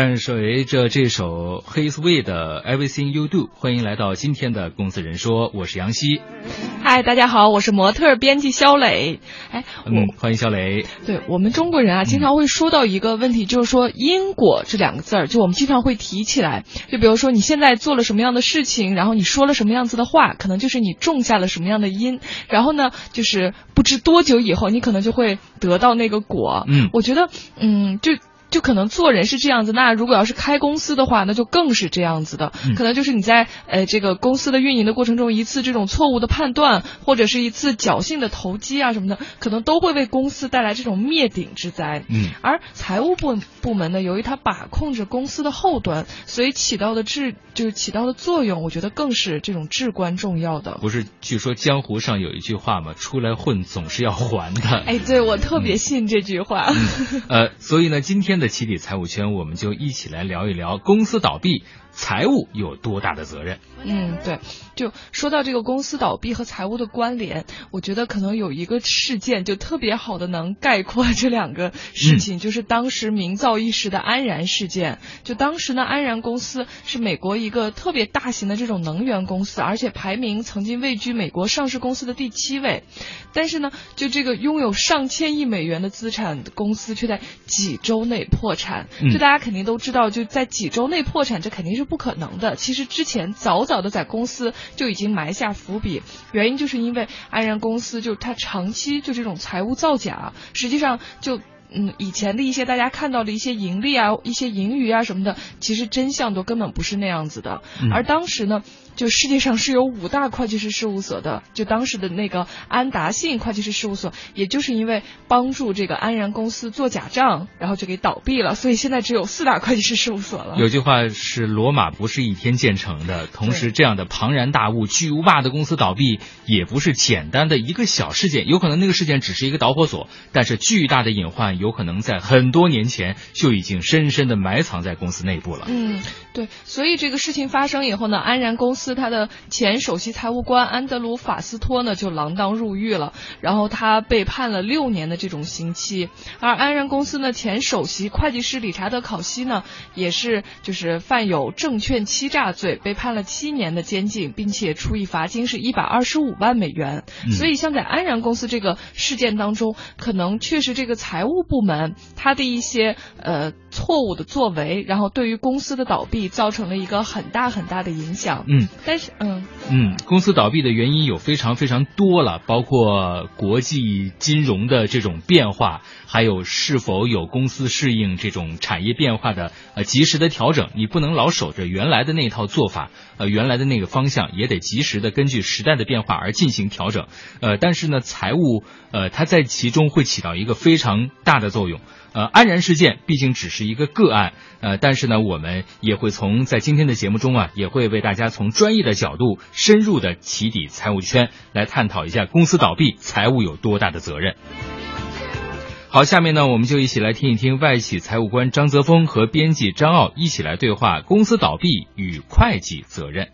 伴随着这首 His Way 的 Everything You Do，欢迎来到今天的公司人说，我是杨希。嗨，大家好，我是模特编辑肖磊。哎，嗯，欢迎肖磊。对我们中国人啊，经常会说到一个问题，就是说因果这两个字儿，就我们经常会提起来。就比如说你现在做了什么样的事情，然后你说了什么样子的话，可能就是你种下了什么样的因，然后呢，就是不知多久以后，你可能就会得到那个果。嗯，我觉得，嗯，就。就可能做人是这样子，那如果要是开公司的话，那就更是这样子的。可能就是你在呃这个公司的运营的过程中，一次这种错误的判断，或者是一次侥幸的投机啊什么的，可能都会为公司带来这种灭顶之灾。嗯，而财务部部门呢，由于它把控着公司的后端，所以起到的至就是起到的作用，我觉得更是这种至关重要的。不是，据说江湖上有一句话嘛，出来混总是要还的。哎，对我特别信这句话。呃，所以呢，今天。的起底财务圈，我们就一起来聊一聊公司倒闭。财务有多大的责任？嗯，对，就说到这个公司倒闭和财务的关联，我觉得可能有一个事件就特别好的能概括这两个事情，就是当时名噪一时的安然事件。就当时呢，安然公司是美国一个特别大型的这种能源公司，而且排名曾经位居美国上市公司的第七位。但是呢，就这个拥有上千亿美元的资产的公司，却在几周内破产。就大家肯定都知道，就在几周内破产，这肯定是。是不可能的。其实之前早早的在公司就已经埋下伏笔，原因就是因为安然公司就他长期就这种财务造假，实际上就嗯以前的一些大家看到的一些盈利啊、一些盈余啊什么的，其实真相都根本不是那样子的。而当时呢。就世界上是有五大会计师事务所的，就当时的那个安达信会计师事务所，也就是因为帮助这个安然公司做假账，然后就给倒闭了，所以现在只有四大会计师事务所了。有句话是罗马不是一天建成的，同时这样的庞然大物、巨无霸的公司倒闭，也不是简单的一个小事件，有可能那个事件只是一个导火索，但是巨大的隐患有可能在很多年前就已经深深的埋藏在公司内部了。嗯，对，所以这个事情发生以后呢，安然公司。他的前首席财务官安德鲁法斯托呢，就锒铛入狱了，然后他被判了六年的这种刑期。而安然公司呢前首席会计师理查德考西呢，也是就是犯有证券欺诈罪，被判了七年的监禁，并且处以罚金是一百二十五万美元。所以像在安然公司这个事件当中，可能确实这个财务部门他的一些呃错误的作为，然后对于公司的倒闭造成了一个很大很大的影响。嗯。但是，嗯嗯，公司倒闭的原因有非常非常多了，包括国际金融的这种变化，还有是否有公司适应这种产业变化的呃及时的调整。你不能老守着原来的那套做法，呃，原来的那个方向，也得及时的根据时代的变化而进行调整。呃，但是呢，财务呃，它在其中会起到一个非常大的作用。呃，安然事件毕竟只是一个个案，呃，但是呢，我们也会从在今天的节目中啊，也会为大家从专业的角度深入的起底财务圈，来探讨一下公司倒闭财务有多大的责任。好，下面呢，我们就一起来听一听外企财务官张泽峰和编辑张傲一起来对话公司倒闭与会计责任。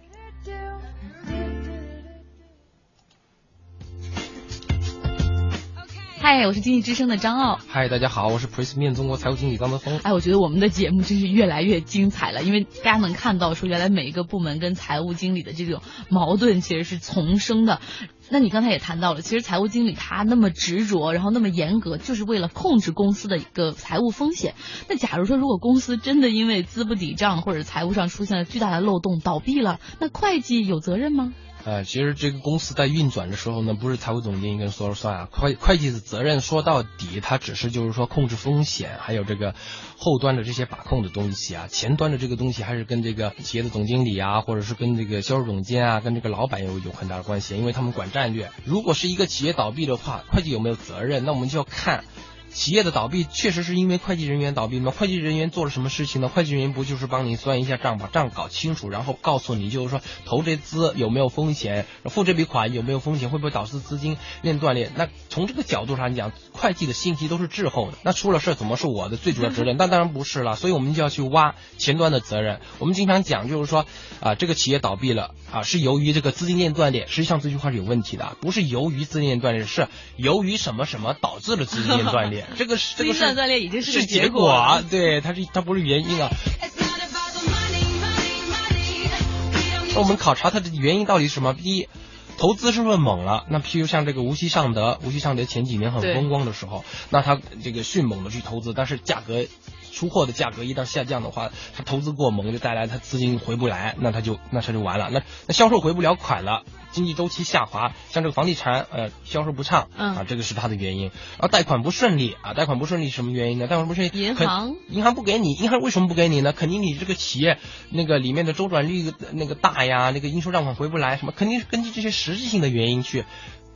嗨，我是经济之声的张傲。嗨，大家好，我是 p r e s 面中国财务经理张德峰。哎，我觉得我们的节目真是越来越精彩了，因为大家能看到说，原来每一个部门跟财务经理的这种矛盾其实是丛生的。那你刚才也谈到了，其实财务经理他那么执着，然后那么严格，就是为了控制公司的一个财务风险。那假如说，如果公司真的因为资不抵账或者财务上出现了巨大的漏洞倒闭了，那会计有责任吗？呃，其实这个公司在运转的时候呢，不是财务总监一个人说了算啊。会会计的责任说到底，它只是就是说控制风险，还有这个后端的这些把控的东西啊。前端的这个东西还是跟这个企业的总经理啊，或者是跟这个销售总监啊，跟这个老板有有很大的关系，因为他们管战略。如果是一个企业倒闭的话，会计有没有责任？那我们就要看。企业的倒闭确实是因为会计人员倒闭吗？会计人员做了什么事情呢？会计人员不就是帮你算一下账，把账搞清楚，然后告诉你，就是说投这资有没有风险，付这笔款有没有风险，会不会导致资金链断裂？那从这个角度上讲，会计的信息都是滞后的。那出了事怎么是我的最主要责任？那当然不是了。所以我们就要去挖前端的责任。我们经常讲，就是说啊，这个企业倒闭了啊，是由于这个资金链断裂。实际上这句话是有问题的，不是由于资金链断裂，是由于什么什么导致了资金链断裂。炼，这个是这个心脏断裂已经是个结果啊，对，它是它不是原因啊。那我们考察它的原因到底是什么？第一，投资是不是猛了？那譬如像这个无锡尚德，无锡尚德前几年很风光的时候，那它这个迅猛的去投资，但是价格。出货的价格一旦下降的话，他投资过猛，就带来他资金回不来，那他就那他就完了。那那销售回不了款了，经济周期下滑，像这个房地产呃销售不畅，啊这个是他的原因。然后贷款不顺利啊，贷款不顺利什么原因呢？贷款不顺利，银行银行不给你，银行为什么不给你呢？肯定你这个企业那个里面的周转率那个大呀，那个应收账款回不来什么，肯定是根据这些实质性的原因去。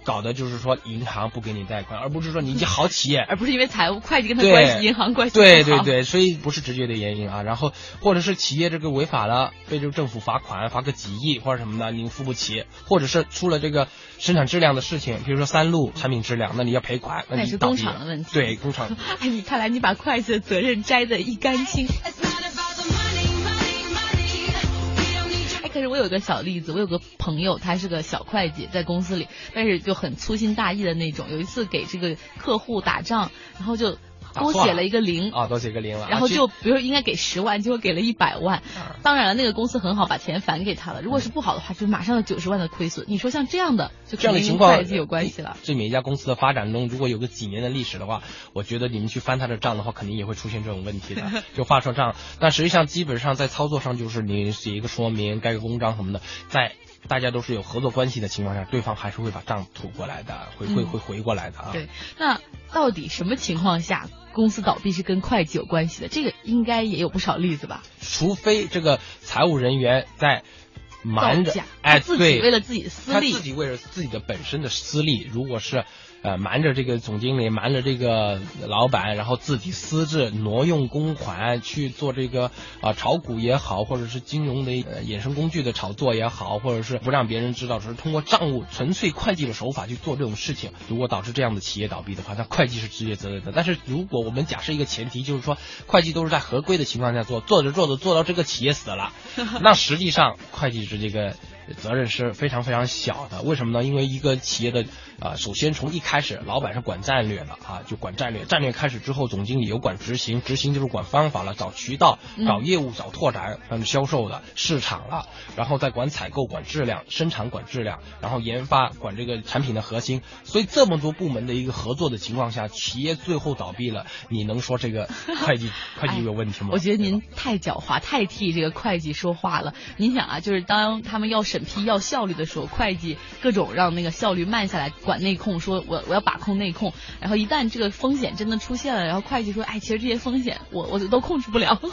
搞的就是说银行不给你贷款，而不是说你一好企业，而不是因为财务会计跟他关系，银行关系对对对，所以不是直接的原因啊。然后或者是企业这个违法了，被这个政府罚款，罚个几亿或者什么的，你付不起，或者是出了这个生产质量的事情，比如说三鹿产品质量，那你要赔款，那是工厂的问题。对工厂。哎，你看来你把会计的责任摘得一干清。可是我有个小例子，我有个朋友，他是个小会计，在公司里，但是就很粗心大意的那种。有一次给这个客户打账，然后就。多写了一个零啊，多写个零了。然后就比如说应该给十万，结果给了一百万。当然了，那个公司很好，把钱返给他了。如果是不好的话，就马上有九十万的亏损。你说像这样的，就这样的情况，会计有关系了。这每一家公司的发展中，如果有个几年的历史的话，我觉得你们去翻他的账的话，肯定也会出现这种问题的，就画错账。但实际上，基本上在操作上，就是你写一个说明，盖个公章什么的，在。大家都是有合作关系的情况下，对方还是会把账吐过来的，会会会回过来的啊。对，那到底什么情况下公司倒闭是跟会计有关系的？这个应该也有不少例子吧？除非这个财务人员在瞒着，哎，自己为了自己私利，他自己为了自己的本身的私利，如果是。呃，瞒着这个总经理，瞒着这个老板，然后自己私自挪用公款去做这个啊炒股也好，或者是金融的衍生工具的炒作也好，或者是不让别人知道，只是通过账务纯粹会计的手法去做这种事情，如果导致这样的企业倒闭的话，那会计是直接责任的。但是如果我们假设一个前提，就是说会计都是在合规的情况下做，做着做着做到这个企业死了，那实际上会计是这个。责任是非常非常小的，为什么呢？因为一个企业的啊，首先从一开始，老板是管战略的啊，就管战略。战略开始之后，总经理有管执行，执行就是管方法了，找渠道、找业务、找拓展、嗯，销售的市场了，然后再管采购、管质量、生产管质量，然后研发管这个产品的核心。所以这么多部门的一个合作的情况下，企业最后倒闭了，你能说这个 会计会计有问题吗？我觉得您太狡猾，太替这个会计说话了。您想啊，就是当他们要。审批要效率的时候，会计各种让那个效率慢下来，管内控，说我我要把控内控，然后一旦这个风险真的出现了，然后会计说，哎，其实这些风险我我都控制不了。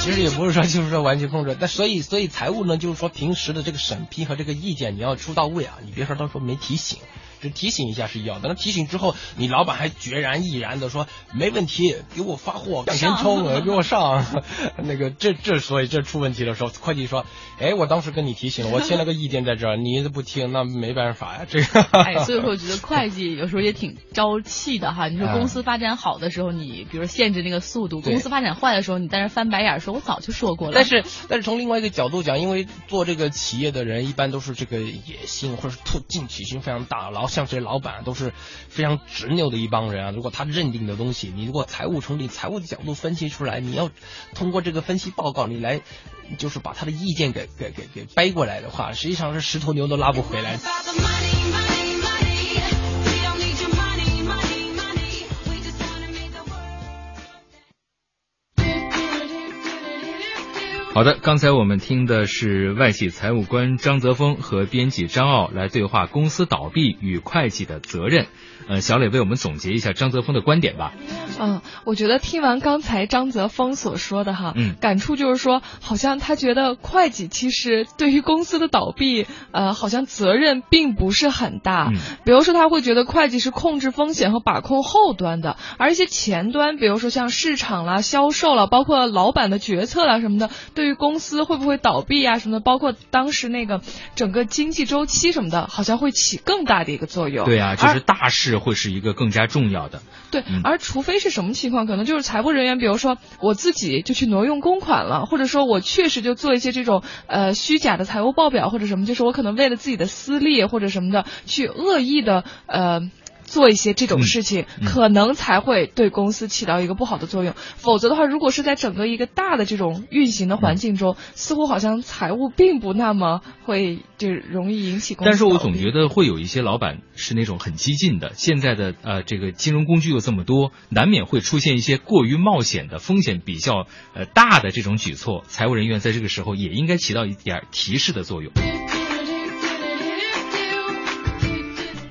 其实也不是说就是说完全控制，但所以所以财务呢，就是说平时的这个审批和这个意见你要出到位啊，你别说到时候没提醒。提醒一下是要的，那提醒之后，你老板还决然毅然的说没问题，给我发货，向前冲，给我上。那个这这所以这出问题的时候，会计说，哎，我当时跟你提醒了，我签了个意见在这儿，你不听，那没办法呀，这个。哎，所以说我觉得会计有时候也挺招气的哈。你说公司发展好的时候，你比如限制那个速度；公司发展坏的时候，你在那翻白眼说，我早就说过了。但是但是从另外一个角度讲，因为做这个企业的人一般都是这个野心或者是突进取心非常大，然后像这些老板都是非常执拗的一帮人啊！如果他认定的东西，你如果财务从你财务的角度分析出来，你要通过这个分析报告，你来就是把他的意见给给给给掰过来的话，实际上是十头牛都拉不回来。好的，刚才我们听的是外企财务官张泽峰和编辑张傲来对话公司倒闭与会计的责任。呃，小磊为我们总结一下张泽峰的观点吧。嗯，我觉得听完刚才张泽峰所说的哈，嗯，感触就是说，好像他觉得会计其实对于公司的倒闭，呃，好像责任并不是很大。嗯，比如说他会觉得会计是控制风险和把控后端的，而一些前端，比如说像市场啦、销售啦，包括老板的决策啦什么的，对。对于公司会不会倒闭啊什么的，包括当时那个整个经济周期什么的，好像会起更大的一个作用。对啊，就是大事会是一个更加重要的。对，而除非是什么情况，可能就是财务人员，比如说我自己就去挪用公款了，或者说我确实就做一些这种呃虚假的财务报表或者什么，就是我可能为了自己的私利或者什么的去恶意的呃。做一些这种事情，可能才会对公司起到一个不好的作用。否则的话，如果是在整个一个大的这种运行的环境中，似乎好像财务并不那么会就容易引起公司。但是我总觉得会有一些老板是那种很激进的。现在的呃这个金融工具又这么多，难免会出现一些过于冒险的风险比较呃大的这种举措。财务人员在这个时候也应该起到一点提示的作用。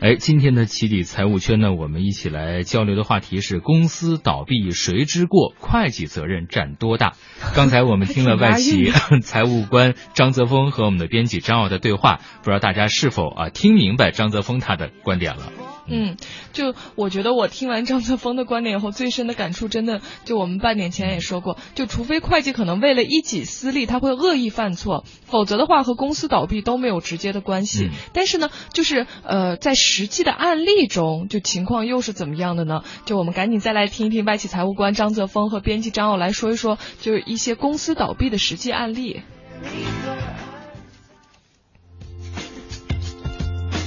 哎，今天的起底财务圈呢，我们一起来交流的话题是公司倒闭谁之过，会计责任占多大？刚才我们听了外企 财务官张泽峰和我们的编辑张奥的对话，不知道大家是否啊听明白张泽峰他的观点了？嗯，就我觉得我听完张泽峰的观点以后，最深的感触真的就我们半年前也说过，就除非会计可能为了一己私利，他会恶意犯错，否则的话和公司倒闭都没有直接的关系。但是呢，就是呃，在实际的案例中，就情况又是怎么样的呢？就我们赶紧再来听一听外企财务官张泽峰和编辑张奥来说一说，就是一些公司倒闭的实际案例。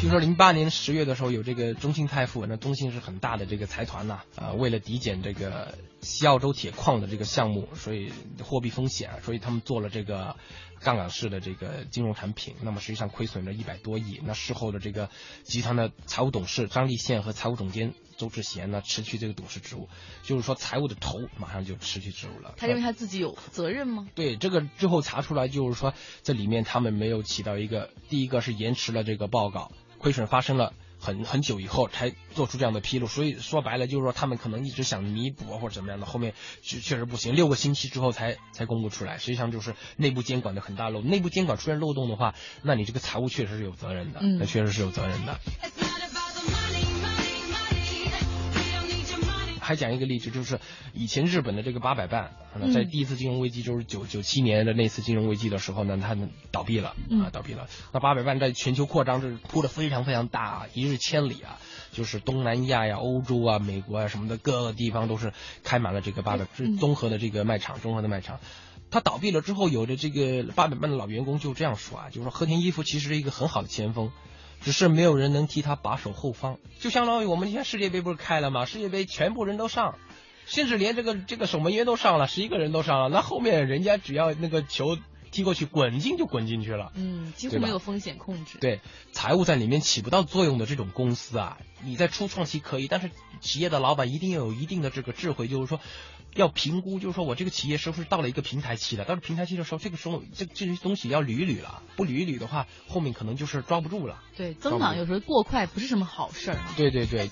听说零八年十月的时候，有这个中信泰富，那中信是很大的这个财团呐，啊，为了抵减这个西澳洲铁矿的这个项目，所以货币风险，所以他们做了这个杠杆式的这个金融产品，那么实际上亏损了一百多亿。那事后的这个集团的财务董事张立宪和财务总监周志贤呢，辞去这个董事职务，就是说财务的头马上就辞去职务了。他认为他自己有责任吗？对，这个最后查出来就是说，这里面他们没有起到一个，第一个是延迟了这个报告。亏损发生了很很久以后才做出这样的披露，所以说白了就是说他们可能一直想弥补或者怎么样的，后面确确实不行，六个星期之后才才公布出来，实际上就是内部监管的很大漏，内部监管出现漏洞的话，那你这个财务确实是有责任的，那确实是有责任的。还讲一个例子，就是以前日本的这个八百伴，在第一次金融危机，就是九九七年的那次金融危机的时候呢，它倒闭了啊，倒闭了。那八百伴在全球扩张，就是铺的非常非常大，一日千里啊，就是东南亚呀、欧洲啊、美国啊什么的各个地方都是开满了这个八百，是综合的这个卖场，综合的卖场。它倒闭了之后，有的这个八百伴的老员工就这样说啊，就是说和田一夫其实是一个很好的前锋。只是没有人能替他把守后方，就相当于我们今天世界杯不是开了吗？世界杯全部人都上，甚至连这个这个守门员都上了，十一个人都上了。那后面人家只要那个球踢过去，滚进就滚进去了。嗯，几乎没有风险控制。对，财务在里面起不到作用的这种公司啊，你在初创期可以，但是企业的老板一定要有一定的这个智慧，就是说。要评估，就是说我这个企业是不是到了一个平台期了？到了平台期的时候，这个时候这这些东西要捋一捋了，不捋一捋的话，后面可能就是抓不住了。对，增长有时候过快不是什么好事儿。对对对。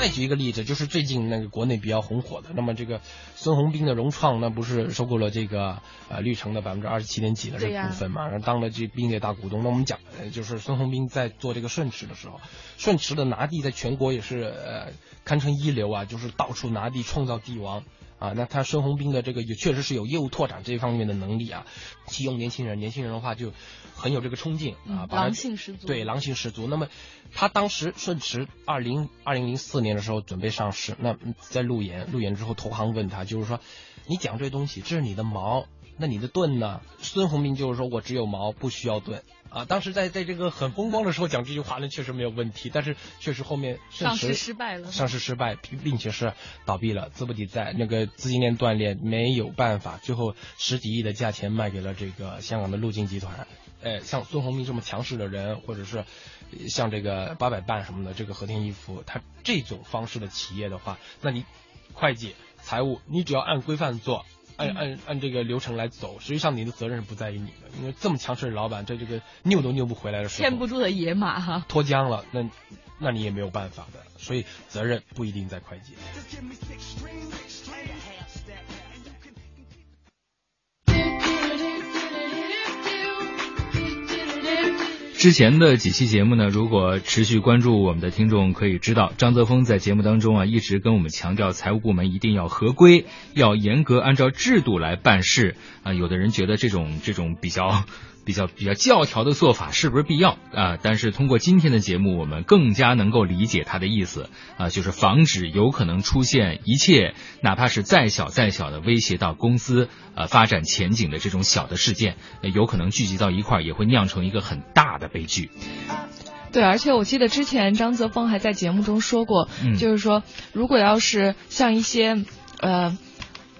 再举一个例子，就是最近那个国内比较红火的，那么这个孙宏斌的融创，那不是收购了这个呃绿城的百分之二十七点几的这个股份嘛？然后当了这并列大股东。那我们讲，就是孙宏斌在做这个顺驰的时候，顺驰的拿地在全国也是呃堪称一流啊，就是到处拿地创造地王。啊，那他孙宏斌的这个也确实是有业务拓展这一方面的能力啊，启用年轻人，年轻人的话就很有这个冲劲啊，狼性十足。对，狼性十足。那么他当时顺驰二零二零零四年的时候准备上市，那在路演，路演之后投行问他，就是说你讲这东西，这是你的毛，那你的盾呢？孙宏斌就是说我只有矛，不需要盾。啊，当时在在这个很风光的时候讲这句话呢，确实没有问题。但是确实后面上市失败了，上市失败，并且是倒闭了，资不抵债，那个资金链断裂，没有办法，最后十几亿的价钱卖给了这个香港的陆金集团。哎，像孙宏斌这么强势的人，或者是像这个八百伴什么的，这个和田一夫，他这种方式的企业的话，那你会计、财务，你只要按规范做。按按按这个流程来走，实际上你的责任是不在于你的，因为这么强势的老板，在这个拗都拗不回来的时候，牵不住的野马哈，脱缰了，那那你也没有办法的，所以责任不一定在会计。之前的几期节目呢，如果持续关注我们的听众可以知道，张泽峰在节目当中啊，一直跟我们强调财务部门一定要合规，要严格按照制度来办事啊。有的人觉得这种这种比较。比较比较教条的做法是不是必要啊？但是通过今天的节目，我们更加能够理解他的意思啊，就是防止有可能出现一切哪怕是再小再小的威胁到公司呃发展前景的这种小的事件，有可能聚集到一块儿，也会酿成一个很大的悲剧。对，而且我记得之前张泽峰还在节目中说过，就是说如果要是像一些呃。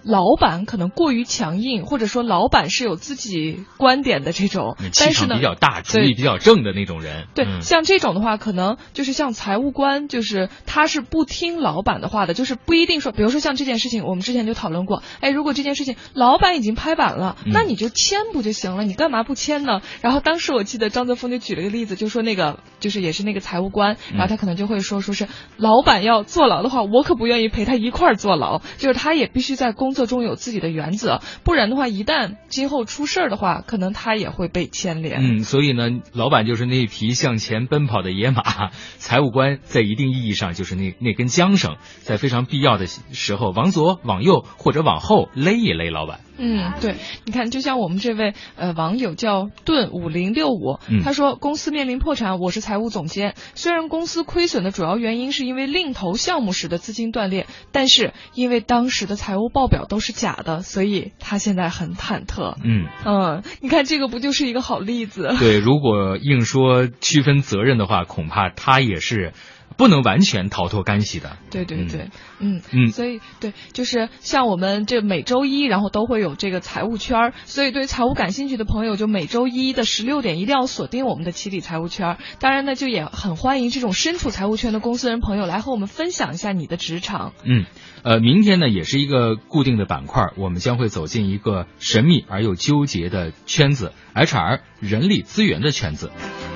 老板可能过于强硬，或者说老板是有自己观点的这种，但是呢比较大，主意比较正的那种人。对，像这种的话，可能就是像财务官，就是他是不听老板的话的，就是不一定说，比如说像这件事情，我们之前就讨论过，哎，如果这件事情老板已经拍板了，那你就签不就行了？你干嘛不签呢？然后当时我记得张泽峰就举了个例子，就说那个就是也是那个财务官，然后他可能就会说，说是老板要坐牢的话，我可不愿意陪他一块儿坐牢，就是他也必须在公。工作中有自己的原则，不然的话，一旦今后出事儿的话，可能他也会被牵连。嗯，所以呢，老板就是那匹向前奔跑的野马，财务官在一定意义上就是那那根缰绳，在非常必要的时候往左、往右或者往后勒一勒老板。嗯，对，你看，就像我们这位呃网友叫盾五零六五，他说公司面临破产，我是财务总监。虽然公司亏损的主要原因是因为另投项目时的资金断裂，但是因为当时的财务报表都是假的，所以他现在很忐忑。嗯嗯，你看这个不就是一个好例子？对，如果硬说区分责任的话，恐怕他也是。不能完全逃脱干系的。对对对，嗯嗯，所以对，就是像我们这每周一，然后都会有这个财务圈儿，所以对财务感兴趣的朋友，就每周一的十六点一定要锁定我们的七里财务圈儿。当然呢，就也很欢迎这种身处财务圈的公司人朋友来和我们分享一下你的职场。嗯，呃，明天呢也是一个固定的板块，我们将会走进一个神秘而又纠结的圈子 ——HR 人力资源的圈子。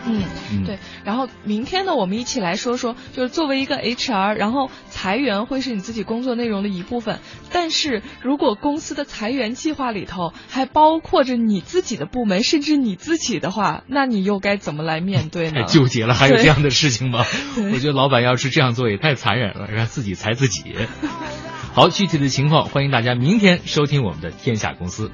嗯，对。然后明天呢，我们一起来说说，就是作为一个 HR，然后裁员会是你自己工作内容的一部分。但是如果公司的裁员计划里头还包括着你自己的部门，甚至你自己的话，那你又该怎么来面对呢？太纠结了，还有这样的事情吗？我觉得老板要是这样做也太残忍了，让自己裁自己。好，具体的情况欢迎大家明天收听我们的天下公司。